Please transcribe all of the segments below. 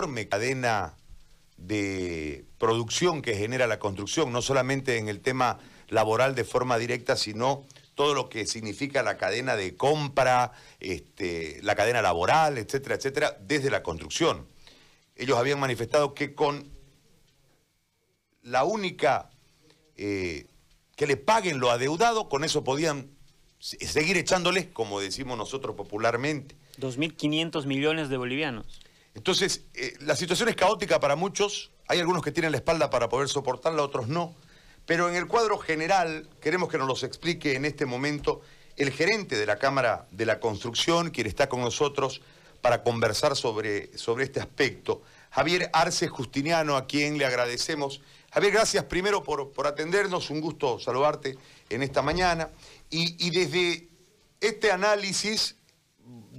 enorme cadena de producción que genera la construcción, no solamente en el tema laboral de forma directa, sino todo lo que significa la cadena de compra, este, la cadena laboral, etcétera, etcétera, desde la construcción. Ellos habían manifestado que con la única eh, que le paguen lo adeudado, con eso podían seguir echándoles, como decimos nosotros popularmente. 2.500 millones de bolivianos. Entonces, eh, la situación es caótica para muchos, hay algunos que tienen la espalda para poder soportarla, otros no. Pero en el cuadro general, queremos que nos los explique en este momento el gerente de la Cámara de la Construcción, quien está con nosotros para conversar sobre, sobre este aspecto. Javier Arce Justiniano, a quien le agradecemos. Javier, gracias primero por, por atendernos, un gusto saludarte en esta mañana. Y, y desde este análisis,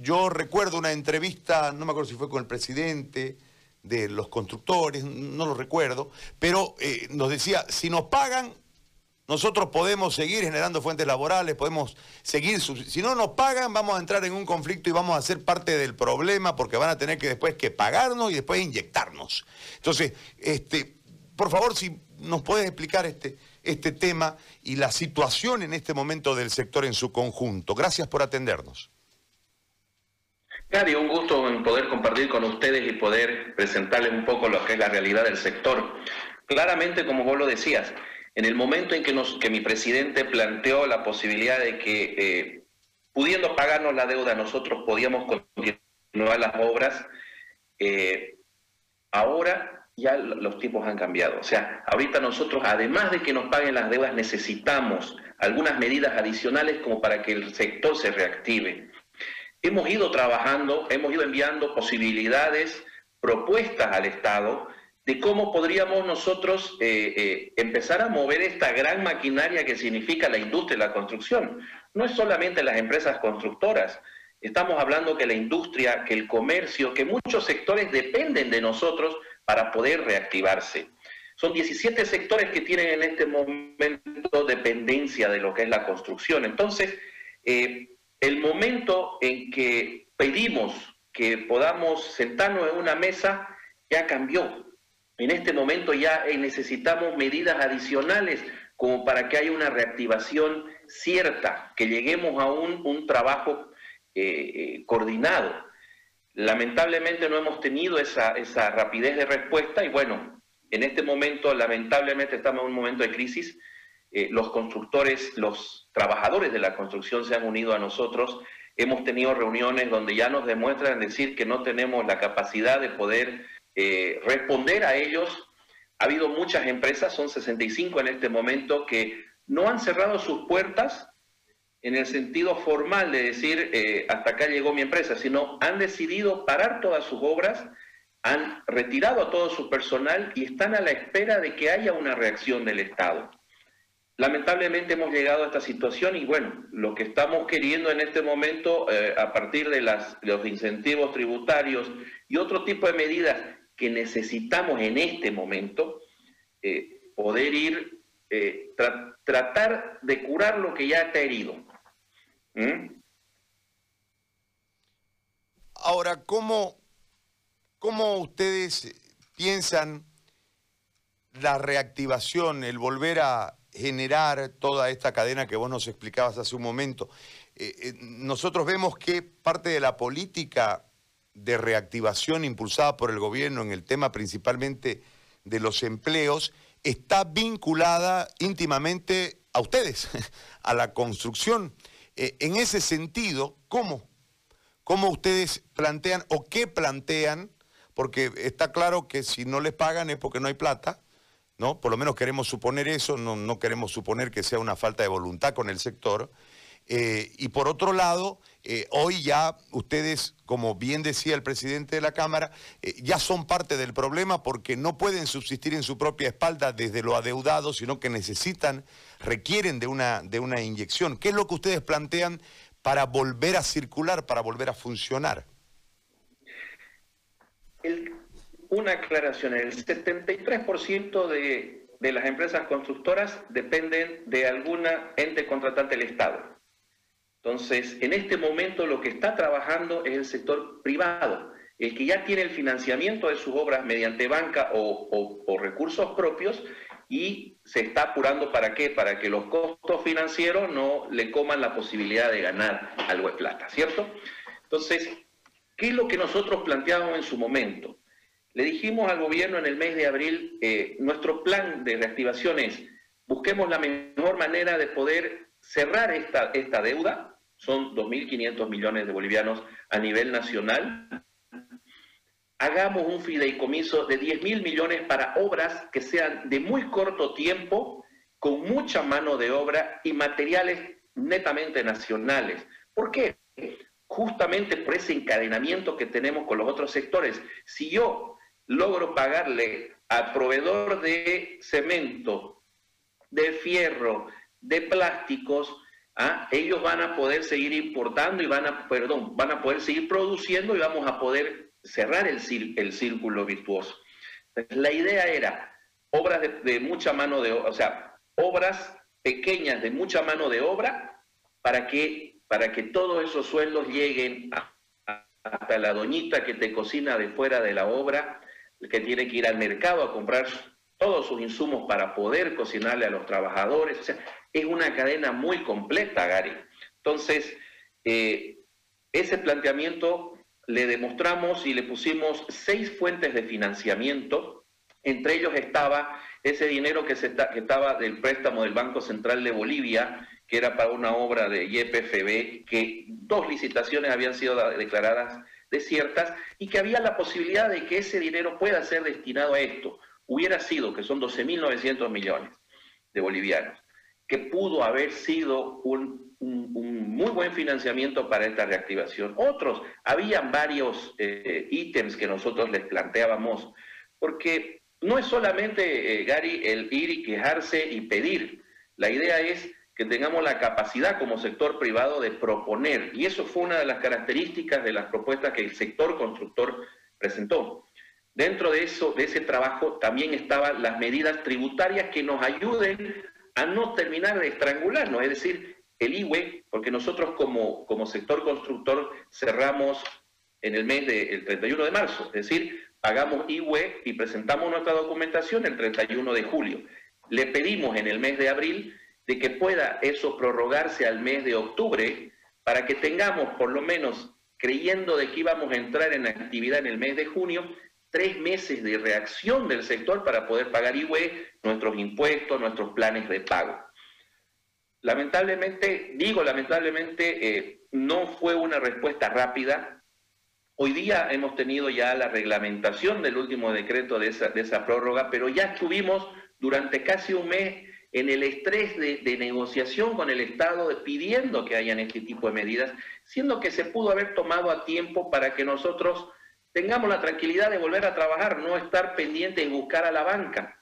yo recuerdo una entrevista, no me acuerdo si fue con el presidente, de los constructores, no lo recuerdo, pero eh, nos decía, si nos pagan, nosotros podemos seguir generando fuentes laborales, podemos seguir, si no nos pagan, vamos a entrar en un conflicto y vamos a ser parte del problema porque van a tener que después que pagarnos y después inyectarnos. Entonces, este, por favor, si nos puedes explicar este, este tema y la situación en este momento del sector en su conjunto. Gracias por atendernos. Gary, un gusto en poder compartir con ustedes y poder presentarles un poco lo que es la realidad del sector. Claramente, como vos lo decías, en el momento en que, mi presidente planteó la posibilidad de que, eh, pudiendo pagarnos la deuda, nosotros podíamos continuar las obras, eh, ahora ya los tiempos han cambiado. O sea, ahorita nosotros, además de que nos paguen las deudas, necesitamos algunas medidas adicionales como para que el sector se reactive. Hemos ido trabajando, hemos ido enviando posibilidades, propuestas al Estado de cómo podríamos nosotros eh, eh, empezar a mover esta gran maquinaria que significa la industria de la construcción. No es solamente las empresas constructoras, estamos hablando que la industria, que el comercio, que muchos sectores dependen de nosotros para poder reactivarse. Son 17 sectores que tienen en este momento dependencia de lo que es la construcción. Entonces, eh, el momento en que pedimos que podamos sentarnos en una mesa ya cambió. En este momento ya necesitamos medidas adicionales como para que haya una reactivación cierta, que lleguemos a un, trabajo eh, eh, coordinado. Lamentablemente no hemos tenido esa, esa rapidez de respuesta y bueno, en este momento lamentablemente estamos en un momento de crisis eh, los constructores, los trabajadores de la construcción se han unido a nosotros. Hemos tenido reuniones donde ya nos demuestran decir que no tenemos la capacidad de poder eh, responder a ellos. Ha habido muchas empresas, son 65 en este momento, que no han cerrado sus puertas en el sentido formal de decir eh, hasta acá llegó mi empresa, sino han decidido parar todas sus obras, han retirado a todo su personal y están a la espera de que haya una reacción del Estado. Lamentablemente hemos llegado a esta situación y bueno, lo que estamos queriendo en este momento, eh, a partir de, los incentivos tributarios y otro tipo de medidas que necesitamos en este momento, eh, poder ir, eh, tratar de curar lo que ya está herido. ¿Mm? Ahora, ¿cómo, ¿cómo ustedes piensan la reactivación, el volver a generar toda esta cadena que vos nos explicabas hace un momento. Eh, eh, nosotros vemos que parte de la política de reactivación impulsada por el gobierno en el tema principalmente de los empleos está vinculada íntimamente a ustedes, a la construcción. Eh, en ese sentido, ¿cómo? ¿Cómo ustedes plantean o qué plantean? Porque está claro que si no les pagan es porque no hay plata ¿no? Por lo menos queremos suponer eso, no, queremos suponer que sea una falta de voluntad con el sector. Eh, y por otro lado, eh, hoy ya ustedes, como bien decía el presidente de la Cámara, eh, ya son parte del problema porque no pueden subsistir en su propia espalda desde lo adeudado, sino que necesitan, requieren de una, de una inyección. ¿Qué es lo que ustedes plantean para volver a circular, para volver a funcionar? El una aclaración, el 73% de, de las empresas constructoras dependen de alguna ente contratante del Estado. Entonces, en este momento lo que está trabajando es el sector privado. el que ya tiene el financiamiento de sus obras mediante banca o, recursos propios y se está apurando para qué? Para que los costos financieros no le coman la posibilidad de ganar algo de plata, ¿cierto? Entonces, ¿qué es lo que nosotros planteábamos en su momento? Le dijimos al gobierno en el mes de abril, eh, nuestro plan de reactivación es, busquemos la mejor manera de poder cerrar esta, esta deuda, son 2.500 millones de bolivianos a nivel nacional, hagamos un fideicomiso de 10.000 millones para obras que sean de muy corto tiempo, con mucha mano de obra y materiales netamente nacionales. ¿Por qué? Justamente por ese encadenamiento que tenemos con los otros sectores. Si yo logro pagarle al proveedor de cemento, de fierro, de plásticos, ¿ah? ellos van a poder seguir importando y van a, perdón, van a poder seguir produciendo y vamos a poder cerrar el, círculo virtuoso. la idea era obras de, mucha mano de obra, o sea, obras pequeñas de mucha mano de obra para que, para que todos esos sueldos lleguen hasta la doñita que te cocina de fuera de la obra, que tiene que ir al mercado a comprar todos sus insumos para poder cocinarle a los trabajadores. O sea, es una cadena muy completa, Gary. Entonces, eh, ese planteamiento le demostramos y le pusimos seis fuentes de financiamiento. Entre ellos estaba ese dinero que, se que estaba del préstamo del Banco Central de Bolivia, que era para una obra de YPFB, que dos licitaciones habían sido declaradas desiertas y que había la posibilidad de que ese dinero pueda ser destinado a esto. Hubiera sido, que son 12.900 millones de bolivianos, que pudo haber sido un, muy buen financiamiento para esta reactivación. Otros, habían varios eh, ítems que nosotros les planteábamos, porque no es solamente, eh, Gary, el ir y quejarse y pedir. La idea es que tengamos la capacidad como sector privado de proponer. Y eso fue una de las características de las propuestas que el sector constructor presentó. Dentro de eso, de ese trabajo, también estaban las medidas tributarias que nos ayuden a no terminar de estrangularnos, es decir, el IWE, porque nosotros como, como sector constructor cerramos en el mes del 31 de marzo, es decir, pagamos IWE y presentamos nuestra documentación el 31 de julio. Le pedimos en el mes de abril de que pueda eso prorrogarse al mes de octubre para que tengamos por lo menos, creyendo de que íbamos a entrar en actividad en el mes de junio, tres meses de reacción del sector para poder pagar IWE, nuestros impuestos, nuestros planes de pago. Lamentablemente, digo lamentablemente, eh, no fue una respuesta rápida. Hoy día hemos tenido ya la reglamentación del último decreto de esa, de esa prórroga, pero ya estuvimos durante casi un mes en el estrés de, negociación con el Estado pidiendo que hayan este tipo de medidas, siendo que se pudo haber tomado a tiempo para que nosotros tengamos la tranquilidad de volver a trabajar, no estar pendientes de buscar a la banca,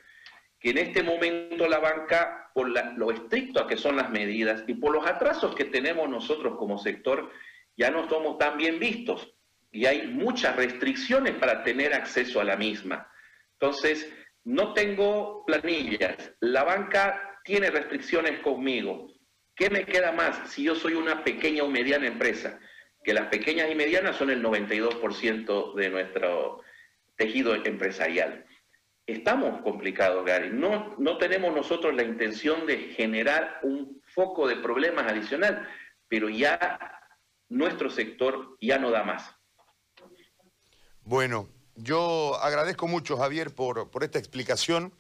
que en este momento la banca, por lo estricto que son las medidas y por los atrasos que tenemos nosotros como sector, ya no somos tan bien vistos y hay muchas restricciones para tener acceso a la misma. Entonces, no tengo planillas, la banca tiene restricciones conmigo. ¿Qué me queda más si yo soy una pequeña o mediana empresa? Que las pequeñas y medianas son el 92% de nuestro tejido empresarial. Estamos complicados, Gary. No, no tenemos nosotros la intención de generar un foco de problemas adicional, pero ya nuestro sector ya no da más. Bueno, yo agradezco mucho, Javier, por, por esta explicación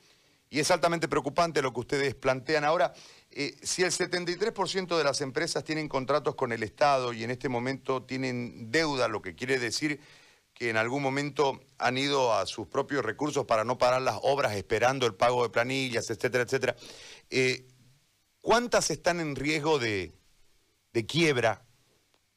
y es altamente preocupante lo que ustedes plantean. Ahora, eh, si el 73% de las empresas tienen contratos con el Estado y en este momento tienen deuda, lo que quiere decir que en algún momento han ido a sus propios recursos para no parar las obras esperando el pago de planillas, etcétera, etcétera, eh, ¿cuántas están en riesgo de, de quiebra?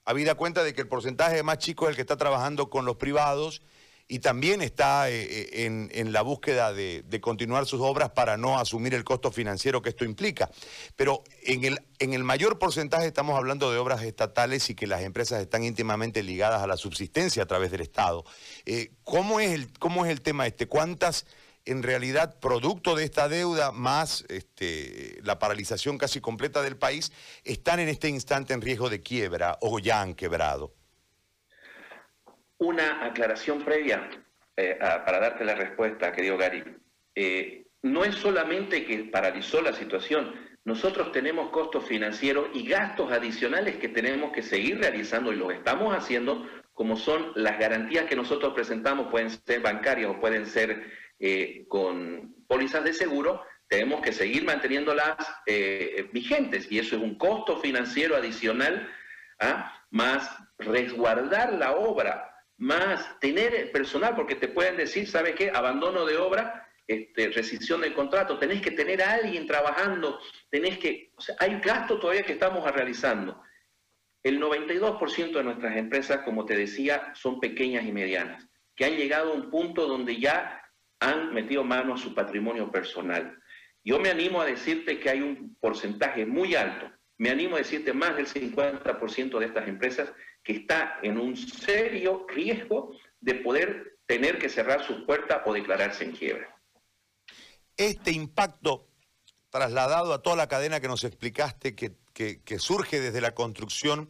Habida cuenta de que el porcentaje más chico es el que está trabajando con los privados y también está eh, eh, en, la búsqueda de, continuar sus obras para no asumir el costo financiero que esto implica. Pero en el, en el mayor porcentaje estamos hablando de obras estatales y que las empresas están íntimamente ligadas a la subsistencia a través del Estado. Eh, ¿cómo, es el, ¿Cómo es el tema este? ¿Cuántas en realidad, producto de esta deuda más este, la paralización casi completa del país, están en este instante en riesgo de quiebra o ya han quebrado? Una aclaración previa eh, para darte la respuesta, querido Gary. Eh, no es solamente que paralizó la situación, nosotros tenemos costos financieros y gastos adicionales que tenemos que seguir realizando y lo estamos haciendo, como son las garantías que nosotros presentamos, pueden ser bancarias o pueden ser eh, con pólizas de seguro, tenemos que seguir manteniéndolas eh, vigentes y eso es un costo financiero adicional, ¿ah? más resguardar la obra, más tener personal, porque te pueden decir, ¿sabe qué? Abandono de obra, este, rescisión del contrato, tenés que tener a alguien trabajando, tenés que, hay gastos todavía que estamos realizando. El 92% de nuestras empresas, como te decía, son pequeñas y medianas, que han llegado a un punto donde ya han metido mano a su patrimonio personal. Yo me animo a decirte que hay un porcentaje muy alto, me animo a decirte más del 50% de estas empresas que está en un serio riesgo de poder tener que cerrar sus puertas o declararse en quiebra. Este impacto trasladado a toda la cadena que nos explicaste, que, surge desde la construcción,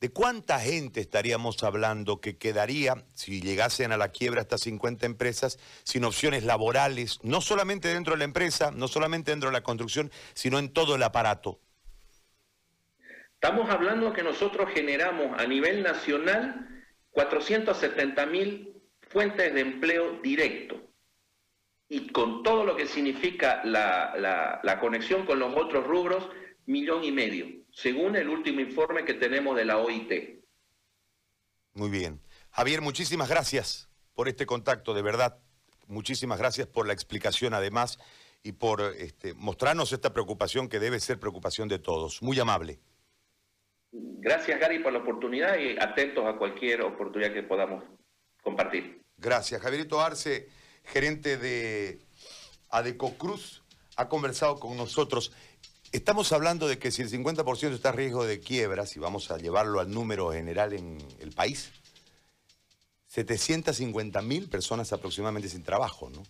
¿De cuánta gente estaríamos hablando que quedaría, si llegasen a la quiebra estas 50 empresas, sin opciones laborales, no solamente dentro de la empresa, no solamente dentro de la construcción, sino en todo el aparato? Estamos hablando que nosotros generamos a nivel nacional 470 mil fuentes de empleo directo. Y con todo lo que significa la, la conexión con los otros rubros, millón y medio según el último informe que tenemos de la OIT. Muy bien. Javier, muchísimas gracias por este contacto, de verdad. Muchísimas gracias por la explicación además y por este, mostrarnos esta preocupación que debe ser preocupación de todos. Muy amable. Gracias, Gary, por la oportunidad y atentos a cualquier oportunidad que podamos compartir. Gracias. Javierito Arce, gerente de Adeco Cruz, ha conversado con nosotros. Estamos hablando de que si el 50% está a riesgo de quiebra, si vamos a llevarlo al número general en el país, 750 mil personas aproximadamente sin trabajo, ¿no?